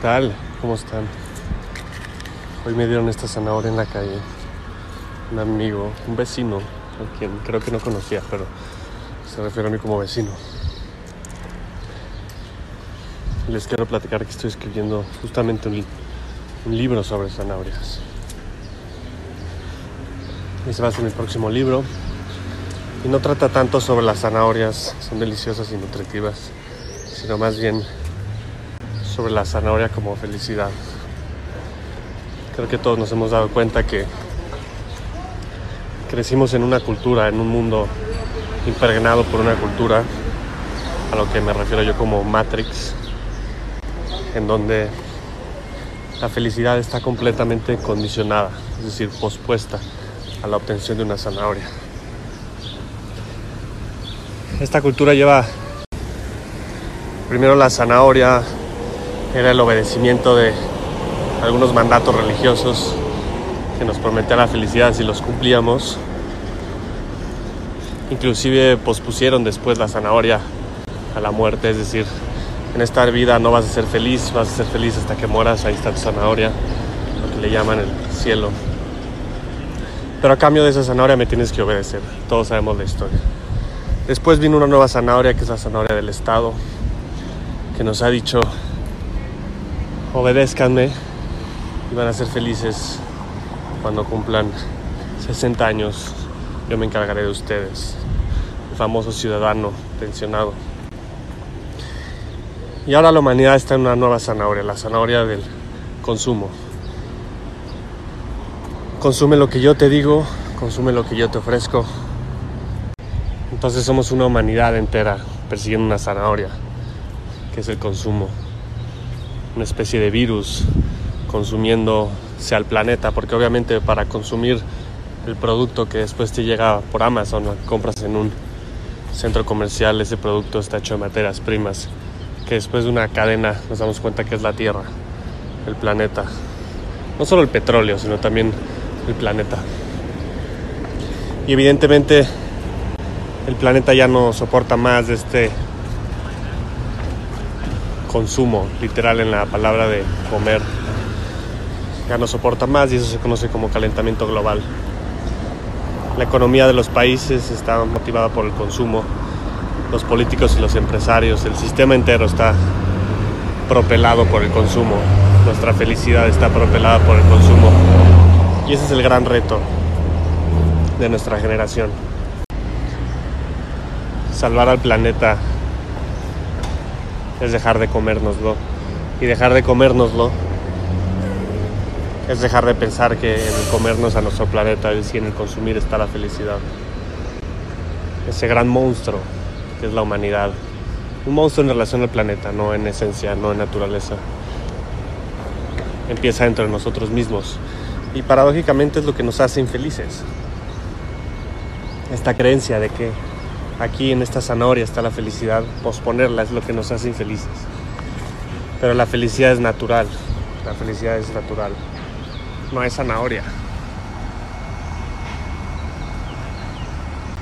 tal? ¿Cómo están? Hoy me dieron esta zanahoria en la calle. Un amigo, un vecino, a quien creo que no conocía, pero se refiere a mí como vecino. Les quiero platicar que estoy escribiendo justamente un, libro sobre zanahorias. Ese va a ser mi próximo libro. Y no trata tanto sobre las zanahorias, son deliciosas y nutritivas, sino más bien sobre la zanahoria como felicidad. Creo que todos nos hemos dado cuenta que crecimos en una cultura, en un mundo impregnado por una cultura, a lo que me refiero yo como Matrix, en donde la felicidad está completamente condicionada, es decir, pospuesta a la obtención de una zanahoria. Esta cultura lleva primero la zanahoria, era el obedecimiento de algunos mandatos religiosos que nos prometían la felicidad si los cumplíamos. Inclusive pospusieron después la zanahoria a la muerte, es decir, en esta vida no vas a ser feliz, vas a ser feliz hasta que mueras, ahí está tu zanahoria, lo que le llaman el cielo. Pero a cambio de esa zanahoria me tienes que obedecer, todos sabemos la historia. Después vino una nueva zanahoria, que es la zanahoria del Estado, que nos ha dicho, obedézcanme y van a ser felices cuando cumplan 60 años. Yo me encargaré de ustedes, el famoso ciudadano pensionado. Y ahora la humanidad está en una nueva zanahoria, la zanahoria del consumo. Consume lo que yo te digo, consume lo que yo te ofrezco. Entonces somos una humanidad entera persiguiendo una zanahoria, que es el consumo. Una especie de virus consumiéndose al planeta, porque obviamente para consumir el producto que después te llega por Amazon compras en un centro comercial, ese producto está hecho de materias primas, que después de una cadena nos damos cuenta que es la Tierra, el planeta. No solo el petróleo, sino también el planeta. Y evidentemente el planeta ya no soporta más este consumo, literal en la palabra de comer. Ya no soporta más y eso se conoce como calentamiento global. La economía de los países está motivada por el consumo. Los políticos y los empresarios, el sistema entero está propelado por el consumo. Nuestra felicidad está propelada por el consumo. Y ese es el gran reto de nuestra generación salvar al planeta es dejar de comérnoslo. Y dejar de comérnoslo es dejar de pensar que en el comernos a nuestro planeta y en el consumir está la felicidad. Ese gran monstruo que es la humanidad. Un monstruo en relación al planeta, no en esencia, no en naturaleza. Empieza dentro de nosotros mismos. Y paradójicamente es lo que nos hace infelices. Esta creencia de que aquí en esta zanahoria está la felicidad, posponerla es lo que nos hace infelices. Pero la felicidad es natural, la felicidad es natural, no es zanahoria.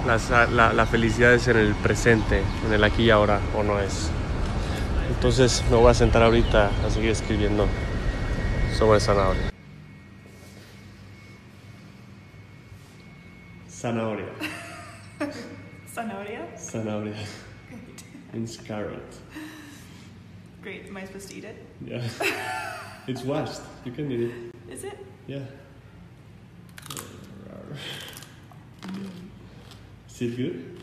La, la, la, felicidad es en el presente, en el aquí y ahora, o no es. Entonces me voy a sentar ahorita a seguir escribiendo sobre zanahoria. Zanahoria. Zanahoria? Zanahoria. Means carrot. Great. Am I supposed to eat it? Yeah. it's washed. You can eat it. Is it? Yeah. Mm. Is it good?